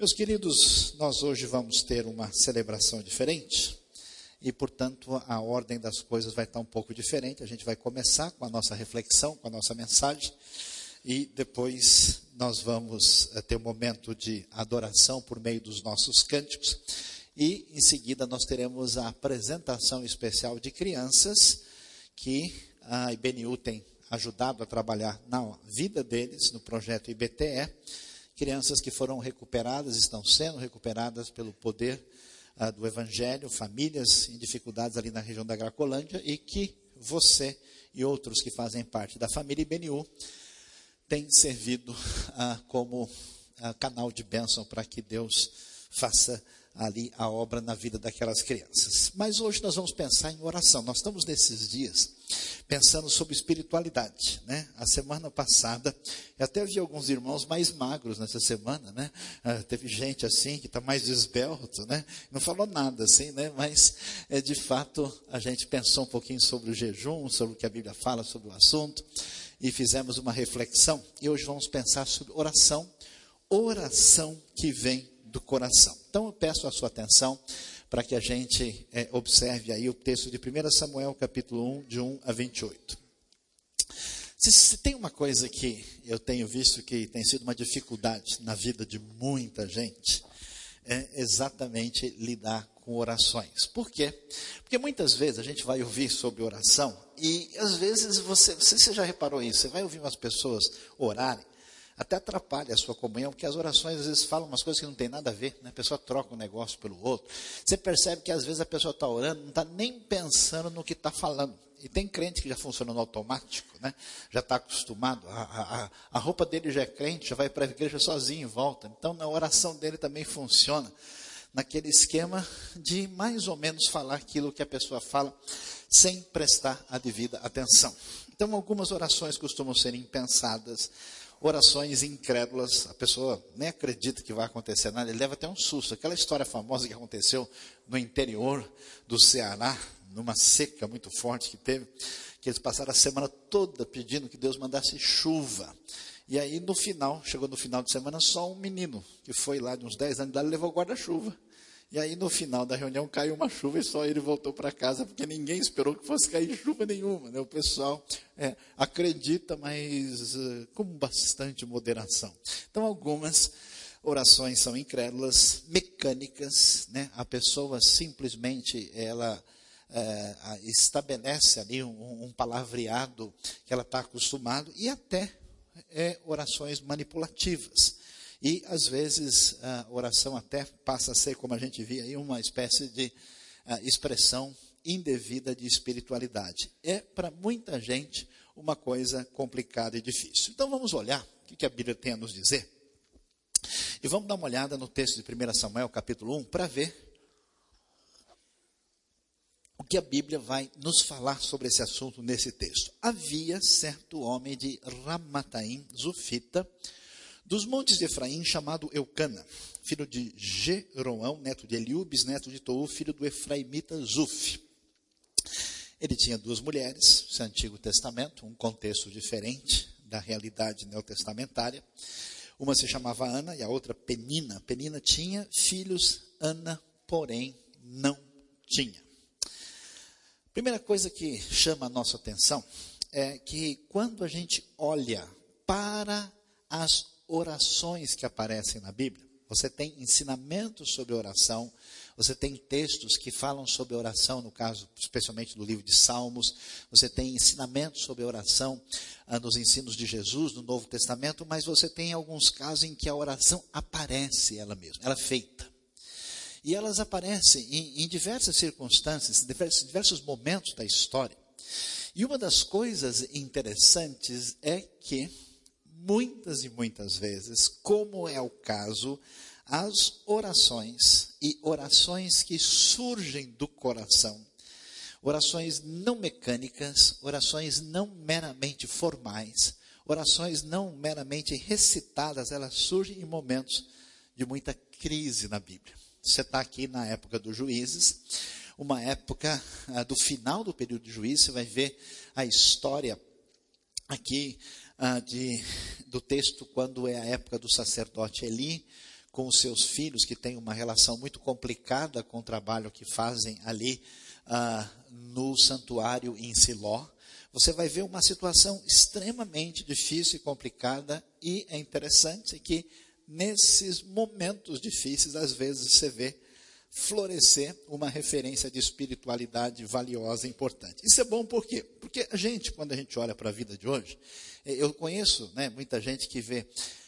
Meus queridos, nós hoje vamos ter uma celebração diferente e, portanto, a ordem das coisas vai estar um pouco diferente. A gente vai começar com a nossa reflexão, com a nossa mensagem e depois nós vamos eh, ter um momento de adoração por meio dos nossos cânticos e em seguida nós teremos a apresentação especial de crianças que a IBNU tem ajudado a trabalhar na vida deles no projeto IBTE crianças que foram recuperadas, estão sendo recuperadas pelo poder uh, do Evangelho, famílias em dificuldades ali na região da Gracolândia, e que você e outros que fazem parte da família IBNU têm servido uh, como uh, canal de bênção para que Deus faça ali a obra na vida daquelas crianças. Mas hoje nós vamos pensar em oração. Nós estamos nesses dias pensando sobre espiritualidade, né? A semana passada, eu até vi alguns irmãos mais magros nessa semana, né? Ah, teve gente assim que está mais esbelto, né? Não falou nada assim, né? Mas é, de fato a gente pensou um pouquinho sobre o jejum, sobre o que a Bíblia fala sobre o assunto e fizemos uma reflexão. E hoje vamos pensar sobre oração, oração que vem do coração. Então eu peço a sua atenção para que a gente é, observe aí o texto de 1 Samuel, capítulo 1, de 1 a 28. Se, se tem uma coisa que eu tenho visto que tem sido uma dificuldade na vida de muita gente, é exatamente lidar com orações. Por quê? Porque muitas vezes a gente vai ouvir sobre oração e às vezes você, você já reparou isso, você vai ouvir umas pessoas orarem até atrapalha a sua comunhão, porque as orações às vezes falam umas coisas que não tem nada a ver, né? a pessoa troca um negócio pelo outro. Você percebe que às vezes a pessoa está orando, não está nem pensando no que está falando. E tem crente que já funciona no automático, né? já está acostumado, a, a, a roupa dele já é crente, já vai para a igreja sozinho e volta. Então na oração dele também funciona naquele esquema de mais ou menos falar aquilo que a pessoa fala sem prestar a devida atenção. Então algumas orações costumam ser impensadas, orações incrédulas, a pessoa nem acredita que vai acontecer nada, ele leva até um susto. Aquela história famosa que aconteceu no interior do Ceará, numa seca muito forte que teve, que eles passaram a semana toda pedindo que Deus mandasse chuva. E aí, no final, chegou no final de semana, só um menino, que foi lá de uns 10 anos de idade, levou guarda-chuva. E aí, no final da reunião, caiu uma chuva e só ele voltou para casa, porque ninguém esperou que fosse cair chuva nenhuma. Né? O pessoal é, acredita, mas uh, com bastante moderação. Então, algumas orações são incrédulas, mecânicas, né? a pessoa simplesmente ela é, estabelece ali um, um palavreado que ela está acostumado e até é, orações manipulativas. E, às vezes, a oração até passa a ser, como a gente via aí, uma espécie de expressão indevida de espiritualidade. É, para muita gente, uma coisa complicada e difícil. Então, vamos olhar o que a Bíblia tem a nos dizer. E vamos dar uma olhada no texto de 1 Samuel, capítulo 1, para ver o que a Bíblia vai nos falar sobre esse assunto nesse texto. Havia certo homem de Ramataim, Zufita, dos montes de Efraim, chamado Eucana, filho de Jeroão, neto de Eliú, neto de Tou, filho do Efraimita Zuf. Ele tinha duas mulheres, esse Antigo Testamento, um contexto diferente da realidade neotestamentária. Uma se chamava Ana e a outra Penina. Penina tinha filhos, Ana, porém, não tinha. Primeira coisa que chama a nossa atenção é que quando a gente olha para as orações que aparecem na Bíblia. Você tem ensinamentos sobre oração, você tem textos que falam sobre oração, no caso, especialmente do livro de Salmos, você tem ensinamentos sobre oração ah, nos ensinos de Jesus, no Novo Testamento, mas você tem alguns casos em que a oração aparece ela mesma, ela é feita. E elas aparecem em, em diversas circunstâncias, em diversos, diversos momentos da história. E uma das coisas interessantes é que muitas e muitas vezes, como é o caso, as orações e orações que surgem do coração, orações não mecânicas, orações não meramente formais, orações não meramente recitadas, elas surgem em momentos de muita crise na Bíblia. Você está aqui na época dos juízes, uma época ah, do final do período de juízes, você vai ver a história aqui ah, de, do texto quando é a época do sacerdote Eli, com os seus filhos, que têm uma relação muito complicada com o trabalho que fazem ali ah, no santuário em Siló. Você vai ver uma situação extremamente difícil e complicada, e é interessante que nesses momentos difíceis, às vezes você vê florescer uma referência de espiritualidade valiosa e importante. Isso é bom por quê? Porque a gente, quando a gente olha para a vida de hoje, eh, eu conheço né, muita gente que vê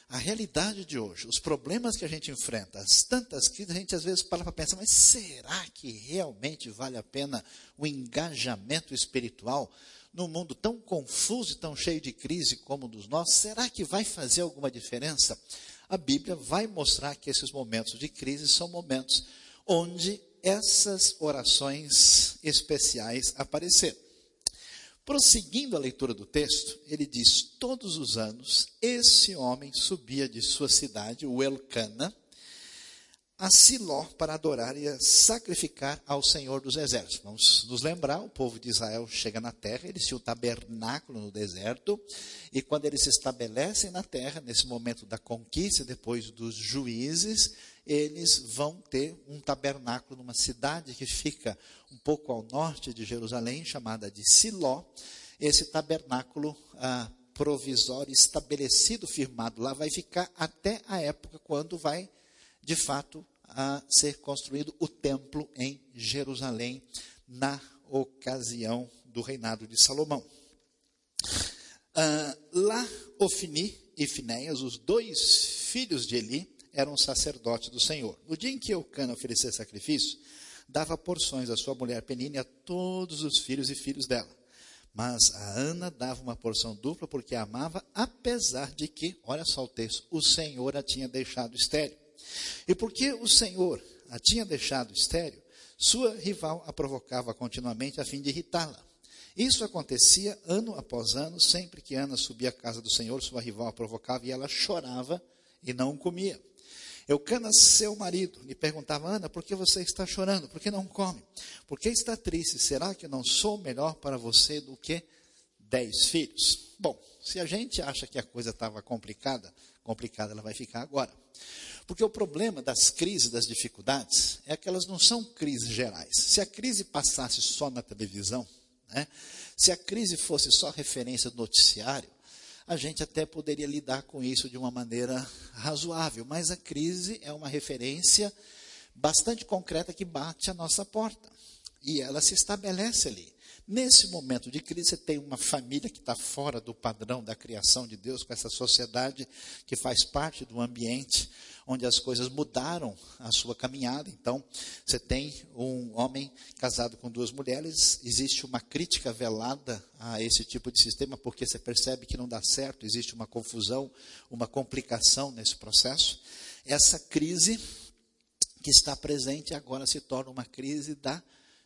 a realidade de hoje, os problemas que a gente enfrenta, as tantas crises, a gente às vezes para para pensar, mas será que realmente vale a pena o engajamento espiritual num mundo tão confuso e tão cheio de crise como o dos nossos? Será que vai fazer alguma diferença? A Bíblia vai mostrar que esses momentos de crise são momentos onde essas orações especiais apareceram. Prosseguindo a leitura do texto, ele diz: Todos os anos, esse homem subia de sua cidade, o Elcana, a Siló para adorar e sacrificar ao Senhor dos Exércitos. Vamos nos lembrar: o povo de Israel chega na terra, eles tinham o tabernáculo no deserto, e quando eles se estabelecem na terra, nesse momento da conquista, depois dos juízes, eles vão ter um tabernáculo numa cidade que fica um pouco ao norte de Jerusalém, chamada de Siló. Esse tabernáculo ah, provisório, estabelecido, firmado lá, vai ficar até a época quando vai, de fato, a ser construído o templo em Jerusalém, na ocasião do reinado de Salomão. Ah, lá, Ofni e Finéias, os dois filhos de Eli, eram sacerdotes do Senhor. No dia em que Eucana oferecia sacrifício, dava porções à sua mulher Penine a todos os filhos e filhos dela. Mas a Ana dava uma porção dupla porque a amava, apesar de que, olha só o texto, o Senhor a tinha deixado estéreo. E porque o Senhor a tinha deixado estéreo, sua rival a provocava continuamente a fim de irritá-la. Isso acontecia ano após ano, sempre que Ana subia à casa do Senhor, sua rival a provocava e ela chorava e não comia. Eucana, seu marido, lhe perguntava, Ana, por que você está chorando? Por que não come? Por que está triste? Será que não sou melhor para você do que dez filhos? Bom, se a gente acha que a coisa estava complicada, complicada ela vai ficar agora. Porque o problema das crises, das dificuldades, é que elas não são crises gerais. Se a crise passasse só na televisão, né, se a crise fosse só referência do noticiário, a gente até poderia lidar com isso de uma maneira razoável, mas a crise é uma referência bastante concreta que bate à nossa porta. E ela se estabelece ali. Nesse momento de crise, você tem uma família que está fora do padrão da criação de Deus, com essa sociedade que faz parte do ambiente onde as coisas mudaram a sua caminhada. Então, você tem um homem casado com duas mulheres, existe uma crítica velada a esse tipo de sistema, porque você percebe que não dá certo, existe uma confusão, uma complicação nesse processo. Essa crise que está presente agora se torna uma crise da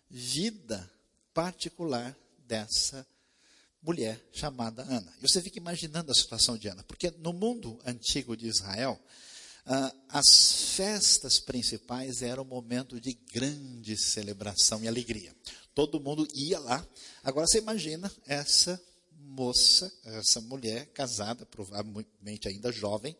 vida particular dessa mulher chamada Ana. E você fica imaginando a situação de Ana, porque no mundo antigo de Israel, ah, as festas principais eram um momento de grande celebração e alegria. Todo mundo ia lá. Agora você imagina essa moça, essa mulher casada, provavelmente ainda jovem,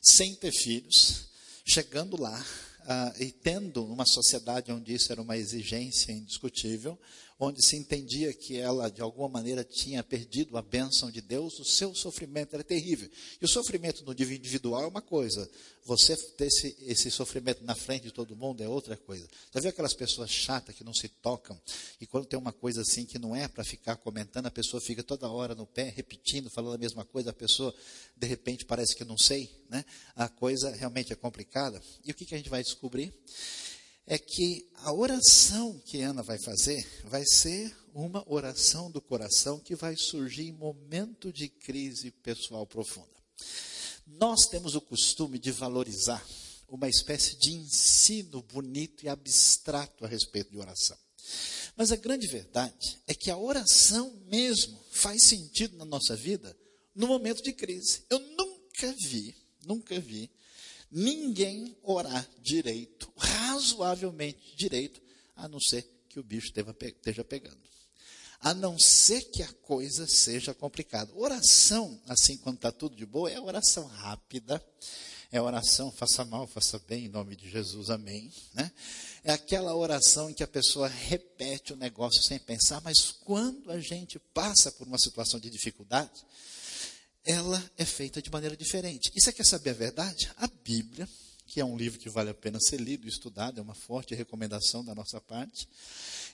sem ter filhos, chegando lá ah, e tendo uma sociedade onde isso era uma exigência indiscutível, onde se entendia que ela, de alguma maneira, tinha perdido a bênção de Deus, o seu sofrimento era terrível. E o sofrimento no individual é uma coisa, você ter esse, esse sofrimento na frente de todo mundo é outra coisa. Já viu aquelas pessoas chatas que não se tocam? E quando tem uma coisa assim que não é para ficar comentando, a pessoa fica toda hora no pé, repetindo, falando a mesma coisa, a pessoa, de repente, parece que não sei. Né? A coisa realmente é complicada. E o que, que a gente vai descobrir? É que a oração que Ana vai fazer vai ser uma oração do coração que vai surgir em momento de crise pessoal profunda. Nós temos o costume de valorizar uma espécie de ensino bonito e abstrato a respeito de oração. Mas a grande verdade é que a oração mesmo faz sentido na nossa vida no momento de crise. Eu nunca vi, nunca vi ninguém orar direito, razoavelmente direito, a não ser que o bicho esteja pegando. A não ser que a coisa seja complicada. Oração, assim, quando está tudo de boa, é oração rápida, É oração, faça mal, faça bem, em nome de Jesus, amém. Né? É aquela oração em que a pessoa repete o negócio sem pensar, mas quando a gente passa por uma situação de dificuldade, ela é feita de maneira diferente. E você quer saber a verdade? A Bíblia, que é um livro que vale a pena ser lido e estudado, é uma forte recomendação da nossa parte,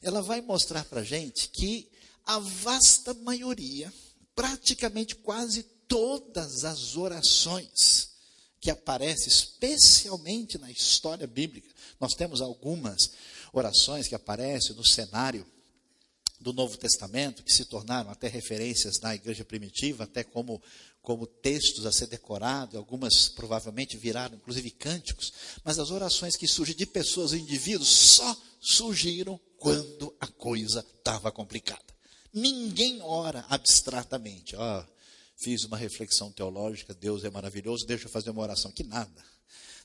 ela vai mostrar para a gente que a vasta maioria, praticamente quase todas as orações que aparecem, especialmente na história bíblica, nós temos algumas orações que aparecem no cenário do Novo Testamento, que se tornaram até referências na igreja primitiva, até como, como textos a ser decorados, algumas provavelmente viraram inclusive cânticos, mas as orações que surgem de pessoas e indivíduos só surgiram quando a coisa estava complicada. Ninguém ora abstratamente. Oh, fiz uma reflexão teológica, Deus é maravilhoso, deixa eu fazer uma oração. Que nada.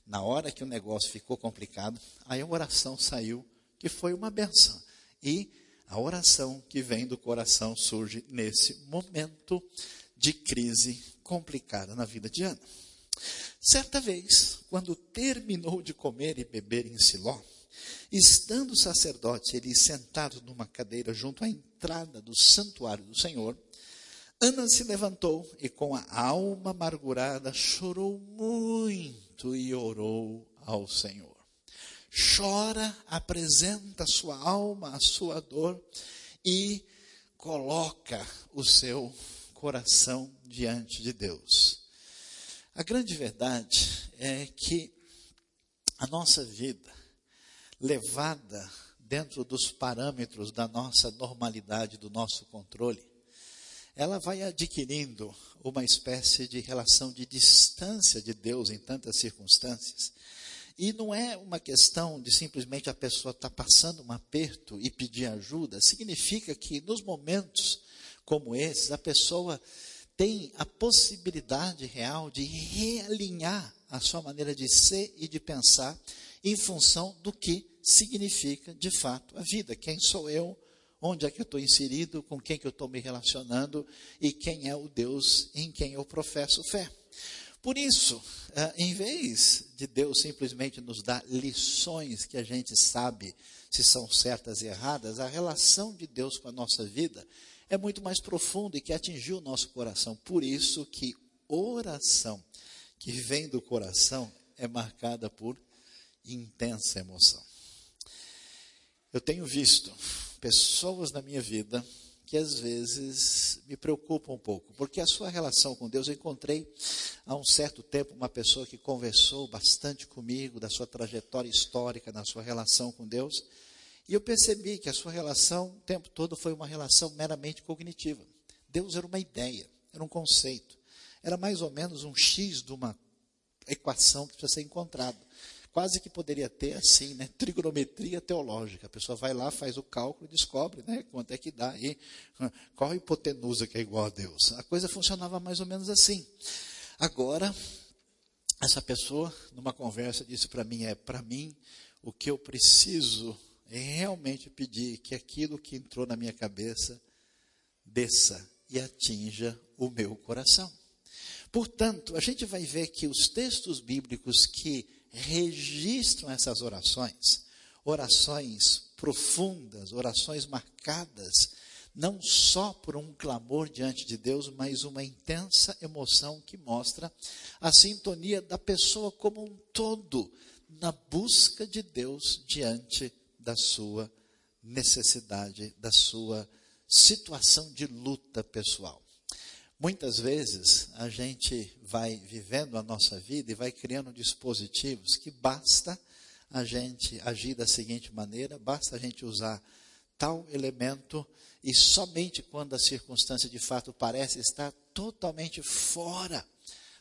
Na hora que o negócio ficou complicado, aí a oração saiu, que foi uma benção. E a oração que vem do coração surge nesse momento de crise complicada na vida de Ana. Certa vez, quando terminou de comer e beber em Siló, estando o sacerdote ele sentado numa cadeira junto à entrada do santuário do Senhor, Ana se levantou e com a alma amargurada chorou muito e orou ao Senhor. Chora, apresenta a sua alma, a sua dor e coloca o seu coração diante de Deus. A grande verdade é que a nossa vida, levada dentro dos parâmetros da nossa normalidade, do nosso controle, ela vai adquirindo uma espécie de relação de distância de Deus em tantas circunstâncias. E não é uma questão de simplesmente a pessoa estar tá passando um aperto e pedir ajuda. Significa que nos momentos como esses, a pessoa tem a possibilidade real de realinhar a sua maneira de ser e de pensar em função do que significa de fato a vida. Quem sou eu? onde é que eu estou inserido, com quem que eu estou me relacionando e quem é o Deus em quem eu professo fé. Por isso, eh, em vez de Deus simplesmente nos dar lições que a gente sabe se são certas e erradas, a relação de Deus com a nossa vida é muito mais profunda e que atingiu o nosso coração. Por isso que oração que vem do coração é marcada por intensa emoção. Eu tenho visto pessoas na minha vida que às vezes me preocupam um pouco, porque a sua relação com Deus, eu encontrei há um certo tempo uma pessoa que conversou bastante comigo da sua trajetória histórica, na sua relação com Deus, e eu percebi que a sua relação o tempo todo foi uma relação meramente cognitiva. Deus era uma ideia, era um conceito, era mais ou menos um X de uma equação que precisa ser encontrada quase que poderia ter assim, né? Trigonometria teológica. A pessoa vai lá, faz o cálculo e descobre, né? Quanto é que dá aí, qual a hipotenusa que é igual a Deus. A coisa funcionava mais ou menos assim. Agora, essa pessoa, numa conversa, disse para mim: é para mim o que eu preciso é realmente pedir que aquilo que entrou na minha cabeça desça e atinja o meu coração. Portanto, a gente vai ver que os textos bíblicos que registram essas orações, orações profundas, orações marcadas, não só por um clamor diante de Deus, mas uma intensa emoção que mostra a sintonia da pessoa como um todo na busca de Deus diante da sua necessidade, da sua situação de luta pessoal. Muitas vezes a gente vai vivendo a nossa vida e vai criando dispositivos que basta a gente agir da seguinte maneira, basta a gente usar tal elemento e somente quando a circunstância de fato parece estar totalmente fora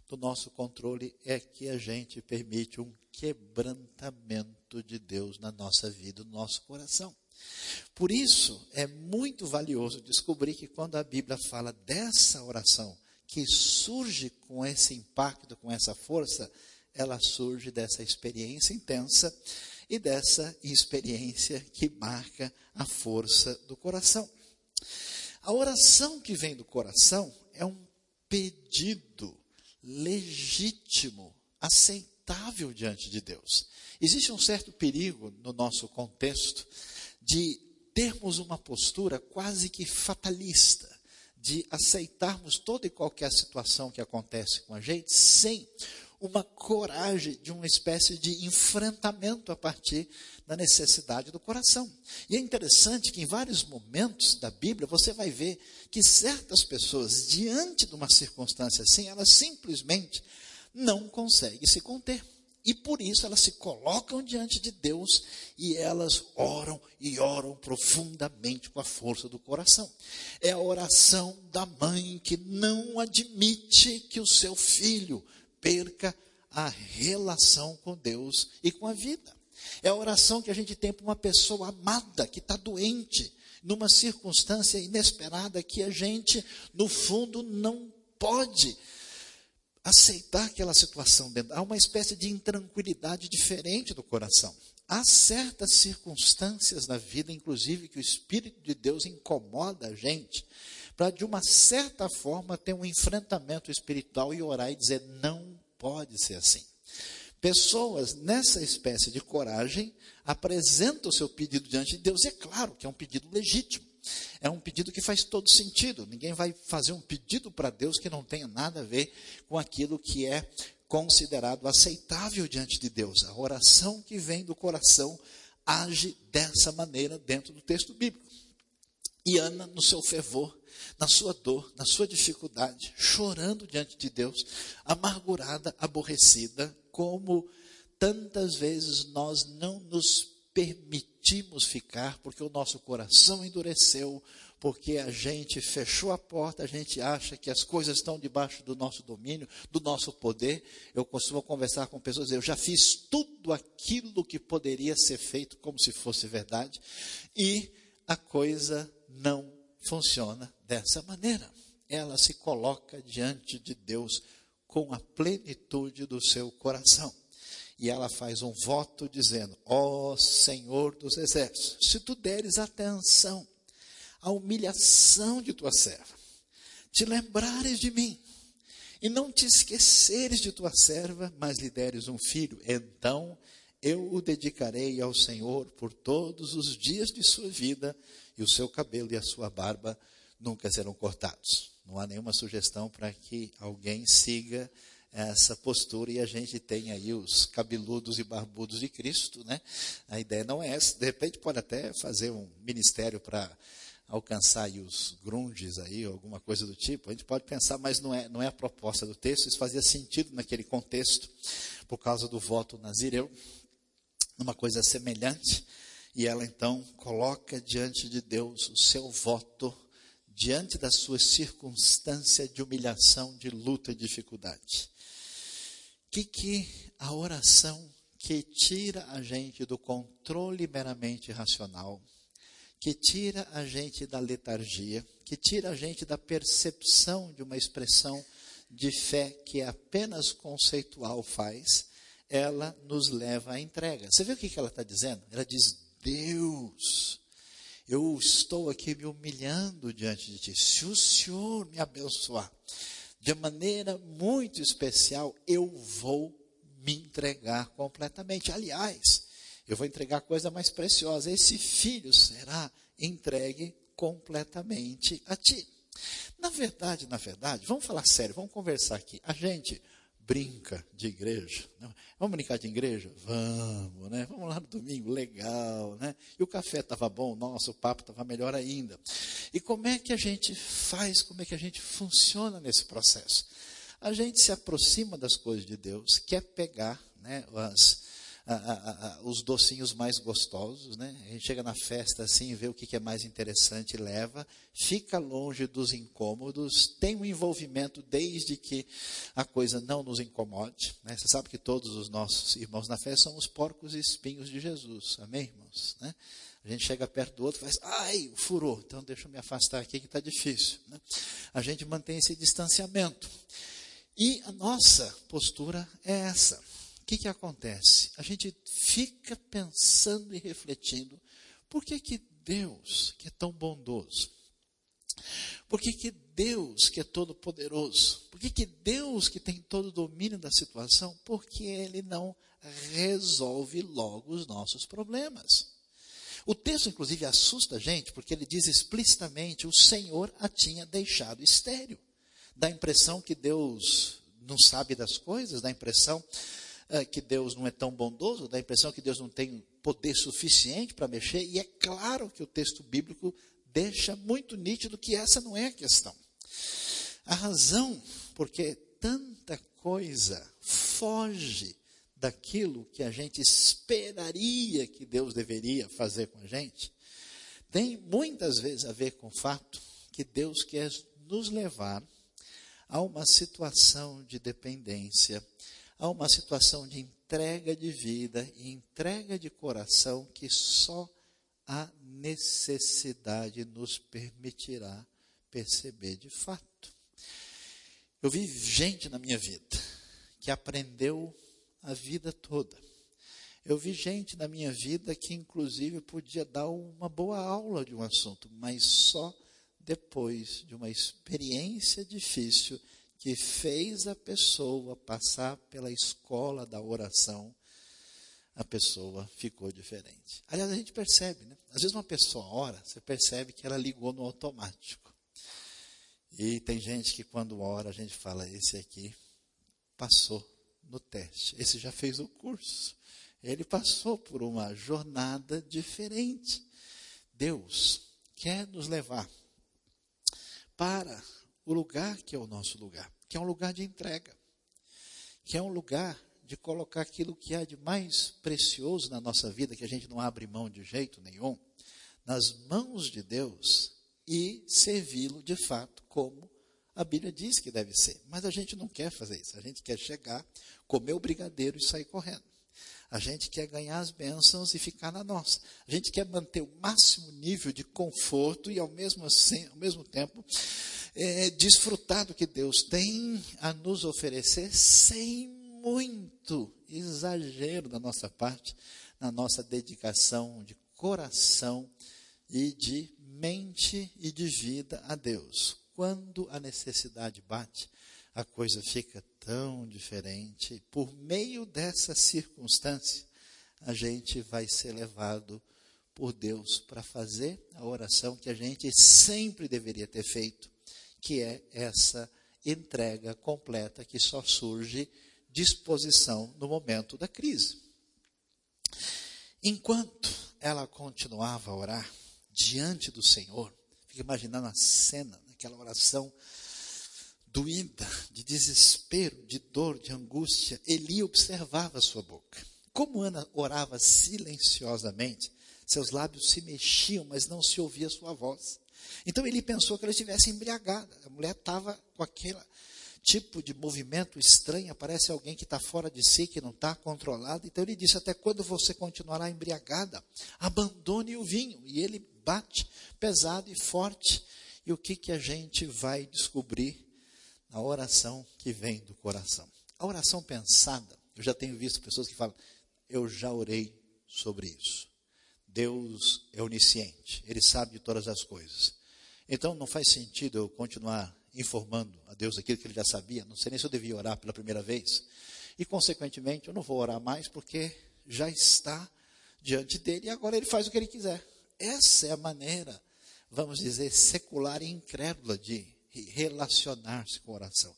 do nosso controle é que a gente permite um quebrantamento de Deus na nossa vida, no nosso coração. Por isso, é muito valioso descobrir que quando a Bíblia fala dessa oração, que surge com esse impacto, com essa força, ela surge dessa experiência intensa e dessa experiência que marca a força do coração. A oração que vem do coração é um pedido legítimo aceitável diante de Deus. Existe um certo perigo no nosso contexto de termos uma postura quase que fatalista, de aceitarmos toda e qualquer situação que acontece com a gente sem uma coragem de uma espécie de enfrentamento a partir da necessidade do coração. E é interessante que em vários momentos da Bíblia você vai ver que certas pessoas, diante de uma circunstância assim, elas simplesmente não conseguem se conter. E por isso elas se colocam diante de Deus e elas oram e oram profundamente com a força do coração. É a oração da mãe que não admite que o seu filho perca a relação com Deus e com a vida. É a oração que a gente tem para uma pessoa amada que está doente, numa circunstância inesperada que a gente, no fundo, não pode aceitar aquela situação. Há uma espécie de intranquilidade diferente do coração. Há certas circunstâncias na vida, inclusive, que o Espírito de Deus incomoda a gente, para de uma certa forma ter um enfrentamento espiritual e orar e dizer: não pode ser assim. Pessoas nessa espécie de coragem apresentam o seu pedido diante de Deus, e é claro que é um pedido legítimo. É um pedido que faz todo sentido. Ninguém vai fazer um pedido para Deus que não tenha nada a ver com aquilo que é considerado aceitável diante de Deus. A oração que vem do coração age dessa maneira dentro do texto bíblico. E Ana, no seu fervor, na sua dor, na sua dificuldade, chorando diante de Deus, amargurada, aborrecida, como tantas vezes nós não nos permitimos ficar, porque o nosso coração endureceu, porque a gente fechou a porta, a gente acha que as coisas estão debaixo do nosso domínio, do nosso poder. Eu costumo conversar com pessoas, eu já fiz tudo aquilo que poderia ser feito como se fosse verdade, e a coisa não funciona dessa maneira. Ela se coloca diante de Deus com a plenitude do seu coração e ela faz um voto dizendo: Ó oh, Senhor dos exércitos, se tu deres atenção à humilhação de tua serva, te lembrares de mim, e não te esqueceres de tua serva, mas lhe deres um filho, então eu o dedicarei ao Senhor por todos os dias de sua vida, e o seu cabelo e a sua barba nunca serão cortados. Não há nenhuma sugestão para que alguém siga essa postura e a gente tem aí os cabeludos e barbudos de Cristo, né? A ideia não é essa. De repente pode até fazer um ministério para alcançar aí os grunges aí, alguma coisa do tipo. A gente pode pensar, mas não é, não é a proposta do texto. Isso fazia sentido naquele contexto, por causa do voto nazireu, uma coisa semelhante. E ela então coloca diante de Deus o seu voto diante da sua circunstância de humilhação, de luta e dificuldade que, que a oração que tira a gente do controle meramente racional, que tira a gente da letargia, que tira a gente da percepção de uma expressão de fé que é apenas conceitual faz, ela nos leva à entrega. Você vê o que ela está dizendo? Ela diz: Deus, eu estou aqui me humilhando diante de Ti. Se o Senhor me abençoar, de maneira muito especial, eu vou me entregar completamente. Aliás, eu vou entregar a coisa mais preciosa: esse filho será entregue completamente a ti. Na verdade, na verdade, vamos falar sério, vamos conversar aqui. A gente brinca de igreja. Né? Vamos brincar de igreja? Vamos, né? Vamos lá no domingo, legal, né? E o café estava bom, nossa, o papo estava melhor ainda. E como é que a gente faz, como é que a gente funciona nesse processo? A gente se aproxima das coisas de Deus, quer pegar né, as, os docinhos mais gostosos, né? A gente chega na festa assim, vê o que, é mais interessante, leva, fica longe dos incômodos, tem um envolvimento desde que a coisa não nos incomode. Né? Você sabe que todos os nossos irmãos na festa são os porcos e espinhos de Jesus, amém, irmãos? Né? A gente chega perto do outro e faz, ai, furou, então deixa eu me afastar aqui que está difícil. Né? A gente mantém esse distanciamento. E a nossa postura é essa o que, que acontece? A gente fica pensando e refletindo, por que, que Deus, que é tão bondoso, por que, que Deus, que é todo poderoso, por que, que Deus, que tem todo o domínio da situação, porque Ele não resolve logo os nossos problemas? O texto, inclusive, assusta a gente, porque ele diz explicitamente: o Senhor a tinha deixado estéreo. Dá a impressão que Deus não sabe das coisas, dá a impressão que Deus não é tão bondoso, dá a impressão que Deus não tem poder suficiente para mexer, e é claro que o texto bíblico deixa muito nítido que essa não é a questão. A razão porque tanta coisa foge daquilo que a gente esperaria que Deus deveria fazer com a gente, tem muitas vezes a ver com o fato que Deus quer nos levar a uma situação de dependência, a uma situação de entrega de vida e entrega de coração que só a necessidade nos permitirá perceber de fato. Eu vi gente na minha vida que aprendeu a vida toda. Eu vi gente na minha vida que, inclusive, podia dar uma boa aula de um assunto, mas só depois de uma experiência difícil que fez a pessoa passar pela escola da oração, a pessoa ficou diferente. Aliás, a gente percebe, né? Às vezes uma pessoa ora, você percebe que ela ligou no automático. E tem gente que quando ora, a gente fala, esse aqui passou no teste. Esse já fez o curso. Ele passou por uma jornada diferente. Deus quer nos levar para o lugar que é o nosso lugar, que é um lugar de entrega, que é um lugar de colocar aquilo que há de mais precioso na nossa vida, que a gente não abre mão de jeito nenhum, nas mãos de Deus e servi-lo de fato como a Bíblia diz que deve ser. Mas a gente não quer fazer isso. A gente quer chegar, comer o brigadeiro e sair correndo. A gente quer ganhar as bênçãos e ficar na nossa. A gente quer manter o máximo nível de conforto e, ao mesmo, assim, ao mesmo tempo, é, desfrutar do que Deus tem a nos oferecer sem muito exagero da nossa parte, na nossa dedicação de coração e de mente e de vida a Deus quando a necessidade bate, a coisa fica tão diferente. Por meio dessa circunstância, a gente vai ser levado por Deus para fazer a oração que a gente sempre deveria ter feito, que é essa entrega completa que só surge disposição no momento da crise. Enquanto ela continuava a orar diante do Senhor, fica imaginando a cena, aquela oração doída, de desespero, de dor, de angústia, Eli observava sua boca. Como Ana orava silenciosamente, seus lábios se mexiam, mas não se ouvia sua voz. Então ele pensou que ela estivesse embriagada. A mulher estava com aquele tipo de movimento estranho, parece alguém que está fora de si, que não está controlado. Então ele disse: Até quando você continuará embriagada? Abandone o vinho. E ele bate pesado e forte e o que, que a gente vai descobrir na oração que vem do coração? A oração pensada, eu já tenho visto pessoas que falam, eu já orei sobre isso. Deus é onisciente, Ele sabe de todas as coisas. Então não faz sentido eu continuar informando a Deus aquilo que Ele já sabia, não sei nem se eu devia orar pela primeira vez. E, consequentemente, eu não vou orar mais porque já está diante dele e agora ele faz o que ele quiser. Essa é a maneira vamos dizer, secular e incrédula de relacionar-se com a oração.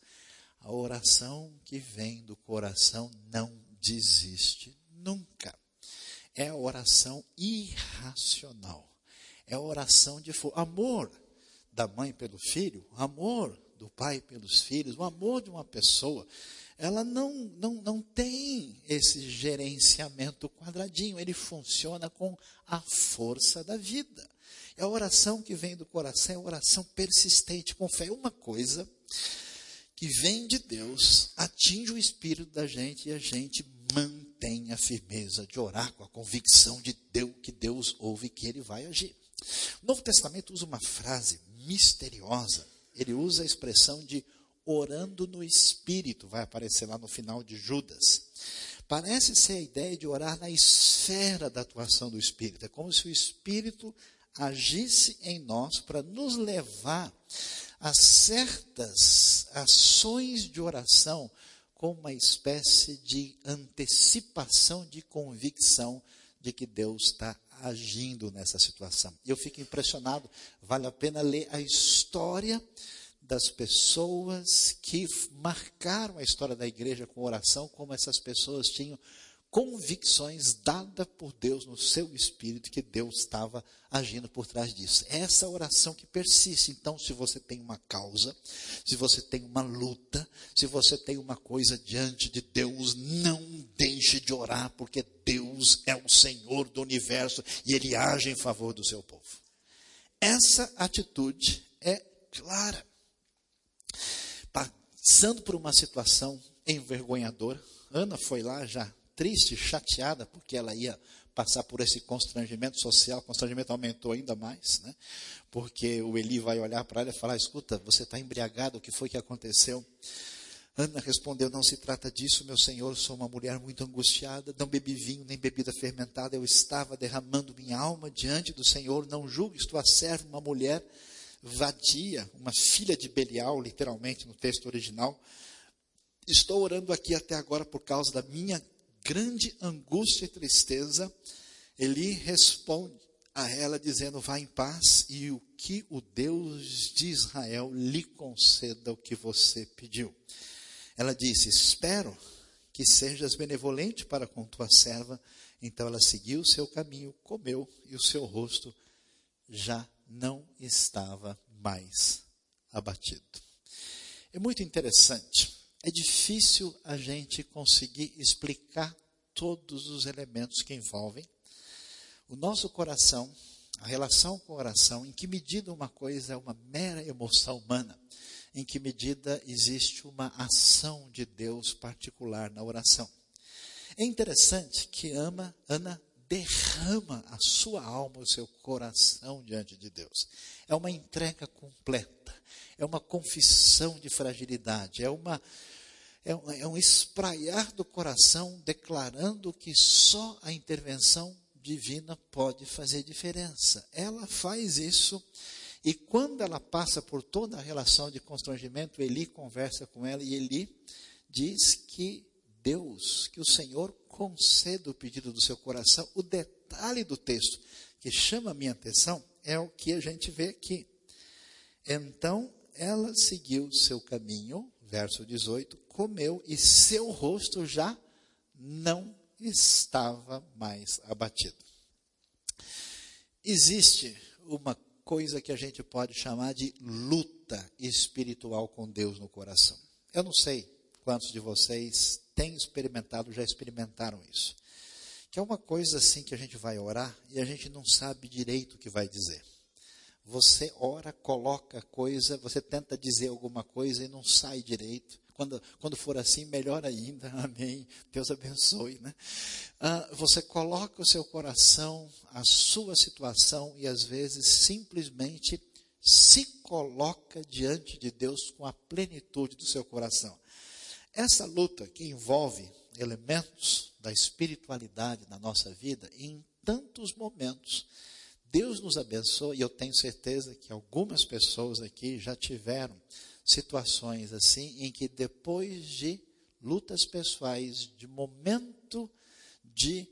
A oração que vem do coração não desiste nunca. É a oração irracional. É a oração de amor da mãe pelo filho, amor do pai pelos filhos, o amor de uma pessoa. Ela não, não, não tem esse gerenciamento quadradinho, ele funciona com a força da vida. É a oração que vem do coração, é oração persistente, com fé. Uma coisa que vem de Deus, atinge o espírito da gente e a gente mantém a firmeza de orar com a convicção de Deus, que Deus ouve e que Ele vai agir. O Novo Testamento usa uma frase misteriosa. Ele usa a expressão de orando no Espírito, vai aparecer lá no final de Judas. Parece ser a ideia de orar na esfera da atuação do Espírito. É como se o Espírito agisse em nós para nos levar a certas ações de oração como uma espécie de antecipação de convicção de que Deus está agindo nessa situação. Eu fico impressionado, vale a pena ler a história das pessoas que marcaram a história da igreja com oração, como essas pessoas tinham convicções dadas por Deus no seu espírito que Deus estava agindo por trás disso. É essa oração que persiste. Então, se você tem uma causa, se você tem uma luta, se você tem uma coisa diante de Deus, não deixe de orar, porque Deus é o Senhor do universo e ele age em favor do seu povo. Essa atitude é clara. Passando por uma situação envergonhadora, Ana foi lá já triste, chateada, porque ela ia passar por esse constrangimento social, o constrangimento aumentou ainda mais, né? porque o Eli vai olhar para ela e falar: escuta, você está embriagado, o que foi que aconteceu? Ana respondeu: Não se trata disso, meu senhor. Sou uma mulher muito angustiada. Não bebi vinho nem bebida fermentada. Eu estava derramando minha alma diante do Senhor. Não julgue, estou a servo, uma mulher vadia, uma filha de Belial, literalmente no texto original. Estou orando aqui até agora por causa da minha grande angústia e tristeza, ele responde a ela dizendo: Vá em paz e o que o Deus de Israel lhe conceda o que você pediu. Ela disse: Espero que sejas benevolente para com tua serva. Então ela seguiu o seu caminho, comeu e o seu rosto já não estava mais abatido. É muito interessante é difícil a gente conseguir explicar todos os elementos que envolvem o nosso coração, a relação com o coração, em que medida uma coisa é uma mera emoção humana, em que medida existe uma ação de Deus particular na oração. É interessante que ama, Ana derrama a sua alma, o seu coração diante de Deus. É uma entrega completa, é uma confissão de fragilidade, é uma é um, é um espraiar do coração declarando que só a intervenção divina pode fazer diferença. Ela faz isso e quando ela passa por toda a relação de constrangimento, Eli conversa com ela e Eli diz que Deus, que o Senhor conceda o pedido do seu coração. O detalhe do texto que chama a minha atenção é o que a gente vê aqui. Então ela seguiu seu caminho, verso 18, comeu e seu rosto já não estava mais abatido. Existe uma coisa que a gente pode chamar de luta espiritual com Deus no coração. Eu não sei quantos de vocês têm experimentado, já experimentaram isso. Que é uma coisa assim que a gente vai orar e a gente não sabe direito o que vai dizer. Você ora, coloca coisa, você tenta dizer alguma coisa e não sai direito. Quando, quando for assim, melhor ainda. Amém. Deus abençoe. Né? Ah, você coloca o seu coração, a sua situação, e às vezes simplesmente se coloca diante de Deus com a plenitude do seu coração. Essa luta que envolve elementos da espiritualidade na nossa vida, em tantos momentos, Deus nos abençoe, e eu tenho certeza que algumas pessoas aqui já tiveram situações assim em que depois de lutas pessoais, de momento de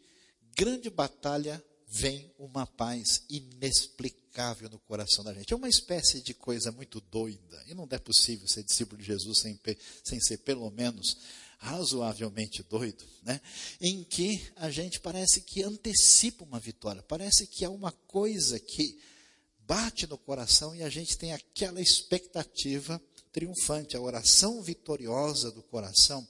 grande batalha, vem uma paz inexplicável no coração da gente. É uma espécie de coisa muito doida. E não é possível ser discípulo de Jesus sem, sem ser pelo menos razoavelmente doido, né? em que a gente parece que antecipa uma vitória, parece que há uma coisa que bate no coração e a gente tem aquela expectativa triunfante, a oração vitoriosa do coração,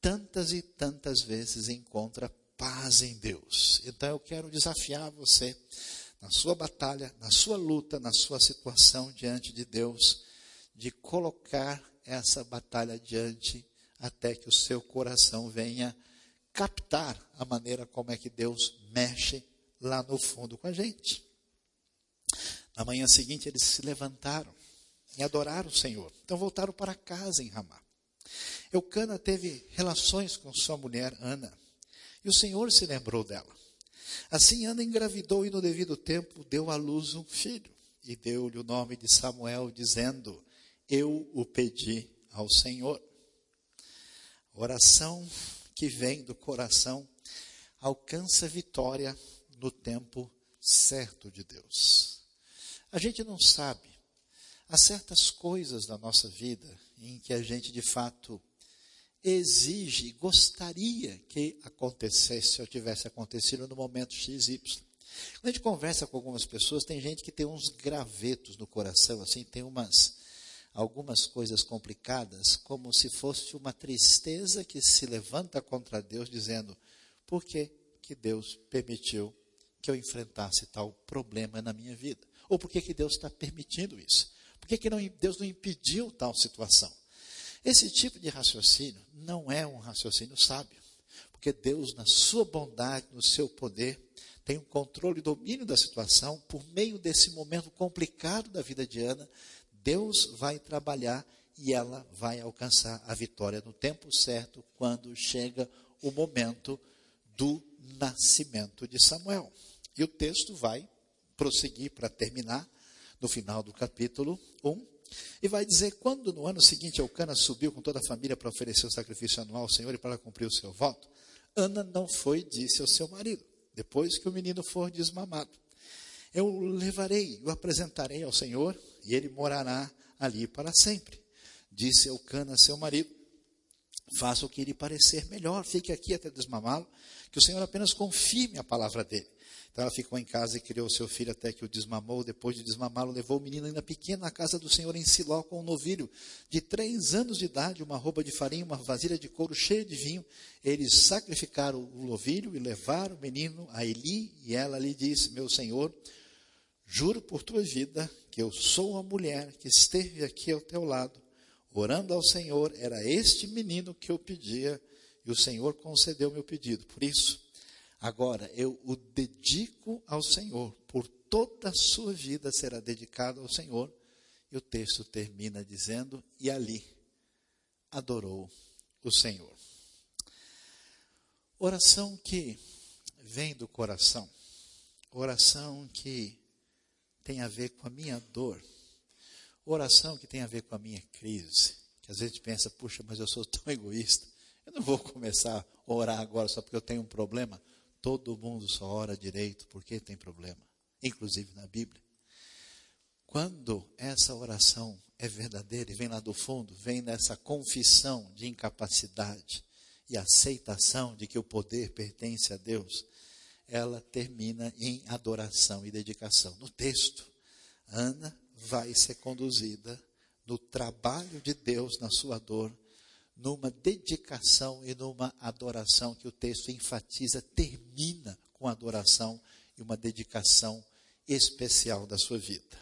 tantas e tantas vezes encontra paz em Deus. Então eu quero desafiar você na sua batalha, na sua luta, na sua situação diante de Deus, de colocar essa batalha diante até que o seu coração venha captar a maneira como é que Deus mexe lá no fundo com a gente. Na manhã seguinte eles se levantaram em adorar o Senhor. Então voltaram para casa em Ramá. Eucana teve relações com sua mulher Ana, e o Senhor se lembrou dela. Assim Ana engravidou e no devido tempo deu à luz um filho, e deu-lhe o nome de Samuel, dizendo: eu o pedi ao Senhor. Oração que vem do coração alcança vitória no tempo certo de Deus. A gente não sabe. Há certas coisas na nossa vida em que a gente de fato exige, gostaria que acontecesse ou tivesse acontecido no momento XY. Quando a gente conversa com algumas pessoas, tem gente que tem uns gravetos no coração, assim, tem umas algumas coisas complicadas, como se fosse uma tristeza que se levanta contra Deus, dizendo: por que, que Deus permitiu que eu enfrentasse tal problema na minha vida? Ou por que, que Deus está permitindo isso? Por que, que não, Deus não impediu tal situação? Esse tipo de raciocínio não é um raciocínio sábio, porque Deus, na sua bondade, no seu poder, tem o um controle e domínio da situação, por meio desse momento complicado da vida de Ana, Deus vai trabalhar e ela vai alcançar a vitória no tempo certo, quando chega o momento do nascimento de Samuel. E o texto vai prosseguir para terminar no final do capítulo 1. E vai dizer: quando no ano seguinte Eucana subiu com toda a família para oferecer o sacrifício anual ao Senhor e para cumprir o seu voto, Ana não foi disse ao seu marido, depois que o menino for desmamado: Eu o levarei, o apresentarei ao Senhor e ele morará ali para sempre. Disse Eucana a seu marido: Faça o que lhe parecer melhor, fique aqui até desmamá-lo, que o Senhor apenas confirme a palavra dele. Então ela ficou em casa e criou seu filho até que o desmamou. Depois de desmamá-lo, levou o menino ainda pequeno à casa do Senhor em Siló com um novilho de três anos de idade, uma roupa de farinha, uma vasilha de couro cheia de vinho. Eles sacrificaram o novilho e levaram o menino a Eli. E ela lhe disse: Meu Senhor, juro por tua vida que eu sou a mulher que esteve aqui ao teu lado, orando ao Senhor. Era este menino que eu pedia e o Senhor concedeu meu pedido. Por isso Agora, eu o dedico ao Senhor, por toda a sua vida será dedicado ao Senhor. E o texto termina dizendo: E ali adorou o Senhor. Oração que vem do coração, oração que tem a ver com a minha dor, oração que tem a ver com a minha crise, que às vezes pensa, puxa, mas eu sou tão egoísta, eu não vou começar a orar agora só porque eu tenho um problema. Todo mundo só ora direito porque tem problema, inclusive na Bíblia. Quando essa oração é verdadeira e vem lá do fundo, vem nessa confissão de incapacidade e aceitação de que o poder pertence a Deus, ela termina em adoração e dedicação. No texto, Ana vai ser conduzida no trabalho de Deus na sua dor numa dedicação e numa adoração que o texto enfatiza, termina com adoração e uma dedicação especial da sua vida.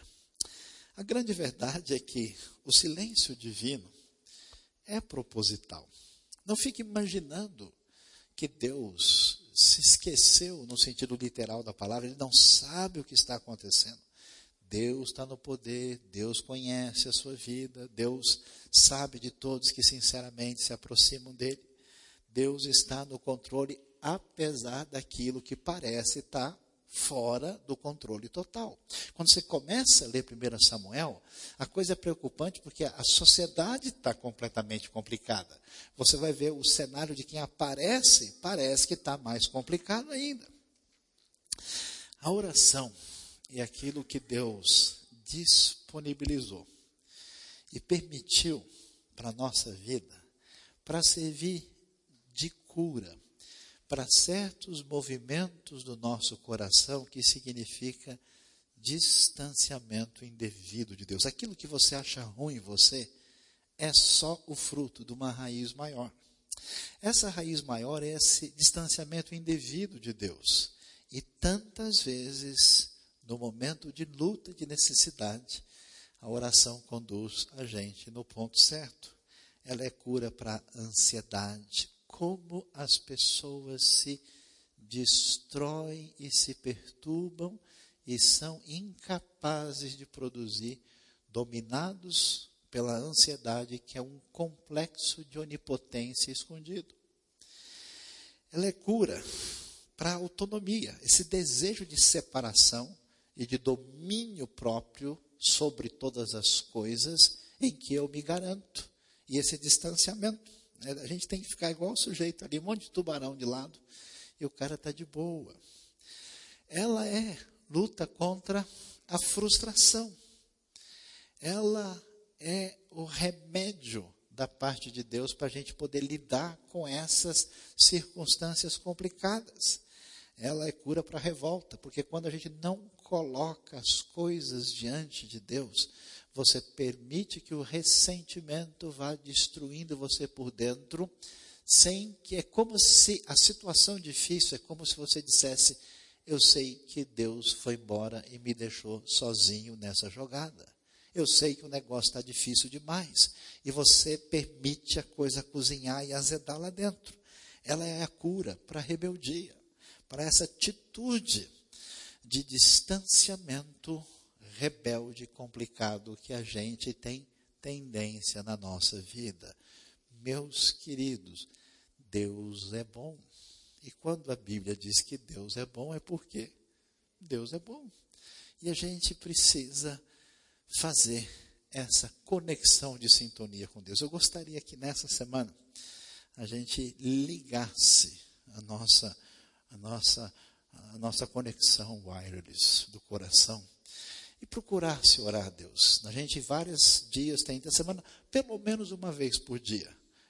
A grande verdade é que o silêncio divino é proposital. Não fique imaginando que Deus se esqueceu no sentido literal da palavra, ele não sabe o que está acontecendo. Deus está no poder, Deus conhece a sua vida, Deus sabe de todos que sinceramente se aproximam dele. Deus está no controle, apesar daquilo que parece estar fora do controle total. Quando você começa a ler 1 Samuel, a coisa é preocupante porque a sociedade está completamente complicada. Você vai ver o cenário de quem aparece, parece que está mais complicado ainda. A oração e aquilo que Deus disponibilizou e permitiu para a nossa vida, para servir de cura para certos movimentos do nosso coração, que significa distanciamento indevido de Deus. Aquilo que você acha ruim em você é só o fruto de uma raiz maior. Essa raiz maior é esse distanciamento indevido de Deus. E tantas vezes no momento de luta, de necessidade, a oração conduz a gente no ponto certo. Ela é cura para ansiedade. Como as pessoas se destroem e se perturbam e são incapazes de produzir, dominados pela ansiedade, que é um complexo de onipotência escondido. Ela é cura para a autonomia, esse desejo de separação e de domínio próprio sobre todas as coisas em que eu me garanto. E esse distanciamento. Né? A gente tem que ficar igual o sujeito ali, um monte de tubarão de lado, e o cara está de boa. Ela é luta contra a frustração. Ela é o remédio da parte de Deus para a gente poder lidar com essas circunstâncias complicadas. Ela é cura para a revolta, porque quando a gente não coloca as coisas diante de Deus, você permite que o ressentimento vá destruindo você por dentro, sem que é como se a situação difícil é como se você dissesse: Eu sei que Deus foi embora e me deixou sozinho nessa jogada. Eu sei que o negócio está difícil demais. E você permite a coisa cozinhar e azedar lá dentro. Ela é a cura para a rebeldia, para essa atitude de distanciamento rebelde complicado que a gente tem tendência na nossa vida. Meus queridos, Deus é bom. E quando a Bíblia diz que Deus é bom, é porque Deus é bom. E a gente precisa fazer essa conexão de sintonia com Deus. Eu gostaria que nessa semana a gente ligasse a nossa a nossa a nossa conexão wireless do coração e procurasse orar a Deus. A gente, vários dias, tem a semana, pelo menos uma vez por dia.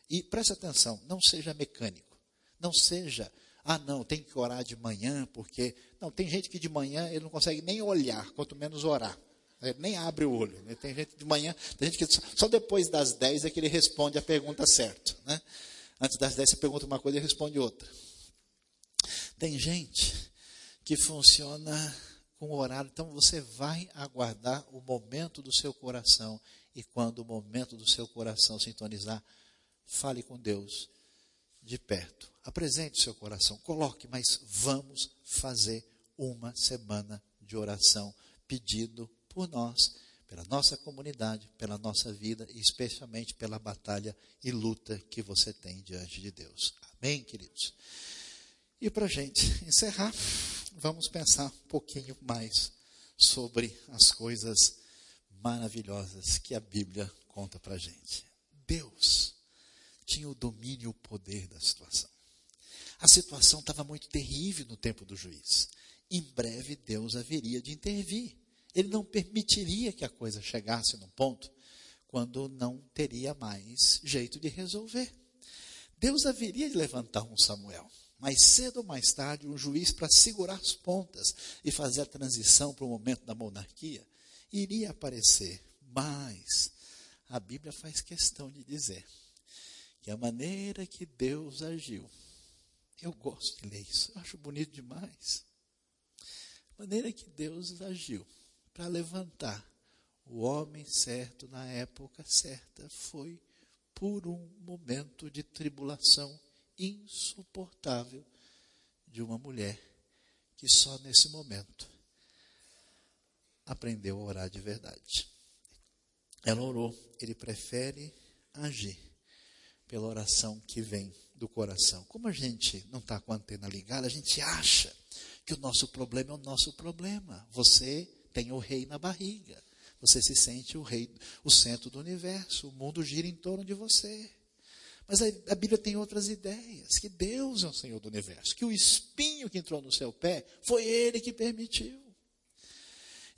E preste atenção, não seja mecânico. Não seja, ah, não, tem que orar de manhã, porque. Não, tem gente que de manhã ele não consegue nem olhar, quanto menos orar. Ele nem abre o olho. Né? Tem gente de manhã, tem gente que só depois das 10 é que ele responde a pergunta certa. Né? Antes das 10 você pergunta uma coisa e responde outra. Tem gente que funciona com o horário. Então você vai aguardar o momento do seu coração. E quando o momento do seu coração sintonizar, fale com Deus de perto. Apresente o seu coração, coloque, mas vamos fazer uma semana de oração pedido por nós, pela nossa comunidade, pela nossa vida e especialmente pela batalha e luta que você tem diante de Deus. Amém, queridos? E para a gente encerrar vamos pensar um pouquinho mais sobre as coisas maravilhosas que a Bíblia conta para gente. Deus tinha o domínio e o poder da situação. A situação estava muito terrível no tempo do juiz. Em breve Deus haveria de intervir. Ele não permitiria que a coisa chegasse num ponto quando não teria mais jeito de resolver. Deus haveria de levantar um Samuel mais cedo ou mais tarde, um juiz para segurar as pontas e fazer a transição para o momento da monarquia, iria aparecer. Mas a Bíblia faz questão de dizer que a maneira que Deus agiu, eu gosto de ler isso, eu acho bonito demais. A maneira que Deus agiu para levantar o homem certo na época certa foi por um momento de tribulação insuportável de uma mulher que só nesse momento aprendeu a orar de verdade. Ela orou, ele prefere agir pela oração que vem do coração. Como a gente não está com a antena ligada, a gente acha que o nosso problema é o nosso problema. Você tem o rei na barriga. Você se sente o rei, o centro do universo. O mundo gira em torno de você. Mas a, Bíblia tem outras ideias, que Deus é o Senhor do universo, que o espinho que entrou no seu pé foi Ele que permitiu.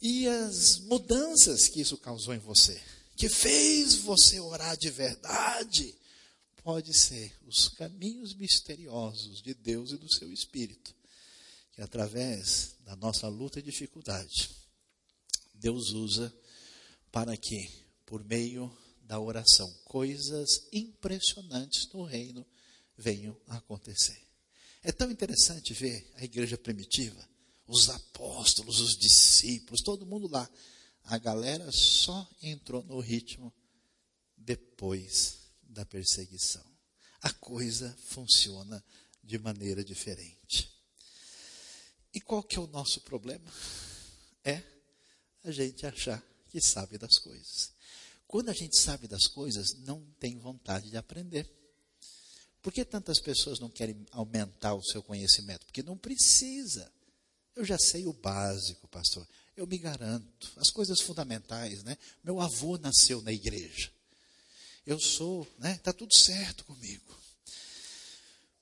E as mudanças que isso causou em você, que fez você orar de verdade, pode ser os caminhos misteriosos de Deus e do seu Espírito, que através da nossa luta e dificuldade, Deus usa para que, por meio da oração. Coisas impressionantes no reino venham a acontecer. É tão interessante ver a igreja primitiva, os apóstolos, os discípulos, todo mundo lá. A galera só entrou no ritmo depois da perseguição. A coisa funciona de maneira diferente. E qual que é o nosso problema? É a gente achar que sabe das coisas. Quando a gente sabe das coisas, não tem vontade de aprender. Por que tantas pessoas não querem aumentar o seu conhecimento? Porque não precisa. Eu já sei o básico, pastor. eu me garanto. As coisas fundamentais, né? Meu avô nasceu na igreja. Eu sou, né? Tá tudo certo comigo.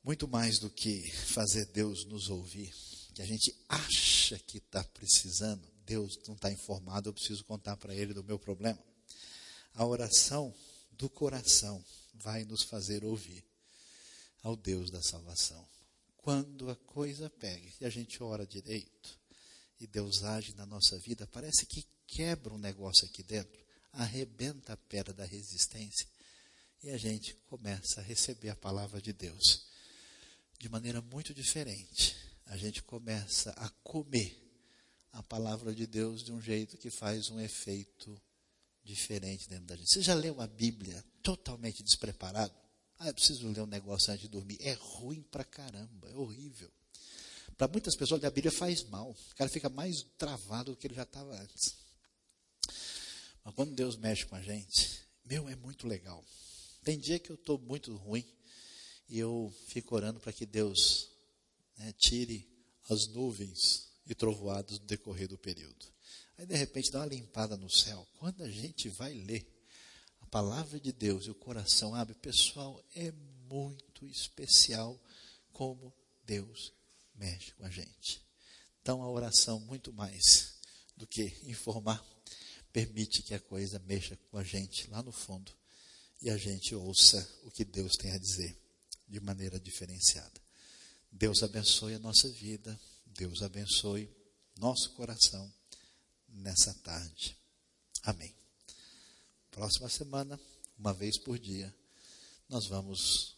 Muito mais do que fazer Deus nos ouvir, que a gente acha que está precisando, Deus não está informado, eu preciso contar para Ele do meu problema. A oração do coração vai nos fazer ouvir ao Deus da salvação. Quando a coisa pega e a gente ora direito e Deus age na nossa vida, parece que quebra um negócio aqui dentro, arrebenta a pedra da resistência e a gente começa a receber a palavra de Deus de maneira muito diferente. A gente começa a comer a palavra de Deus de um jeito que faz um efeito diferente dentro da gente. Você já leu a Bíblia totalmente despreparado? Ah, eu preciso ler um negócio antes de dormir. É ruim pra caramba, é horrível. Para muitas pessoas, a Bíblia faz mal. O cara fica mais travado do que ele já estava antes. Mas quando Deus mexe com a gente, meu, é muito legal. Tem dia que eu estou muito ruim e eu fico orando para que Deus né, tire as nuvens e trovoados no decorrer do período. Aí de repente dá uma limpada no céu. Quando a gente vai ler a palavra de Deus e o coração abre, pessoal, é muito especial como Deus mexe com a gente. Então a oração, muito mais do que informar, permite que a coisa mexa com a gente lá no fundo e a gente ouça o que Deus tem a dizer de maneira diferenciada. Deus abençoe a nossa vida, Deus abençoe nosso coração nessa tarde. Amém. Próxima semana, uma vez por dia, nós vamos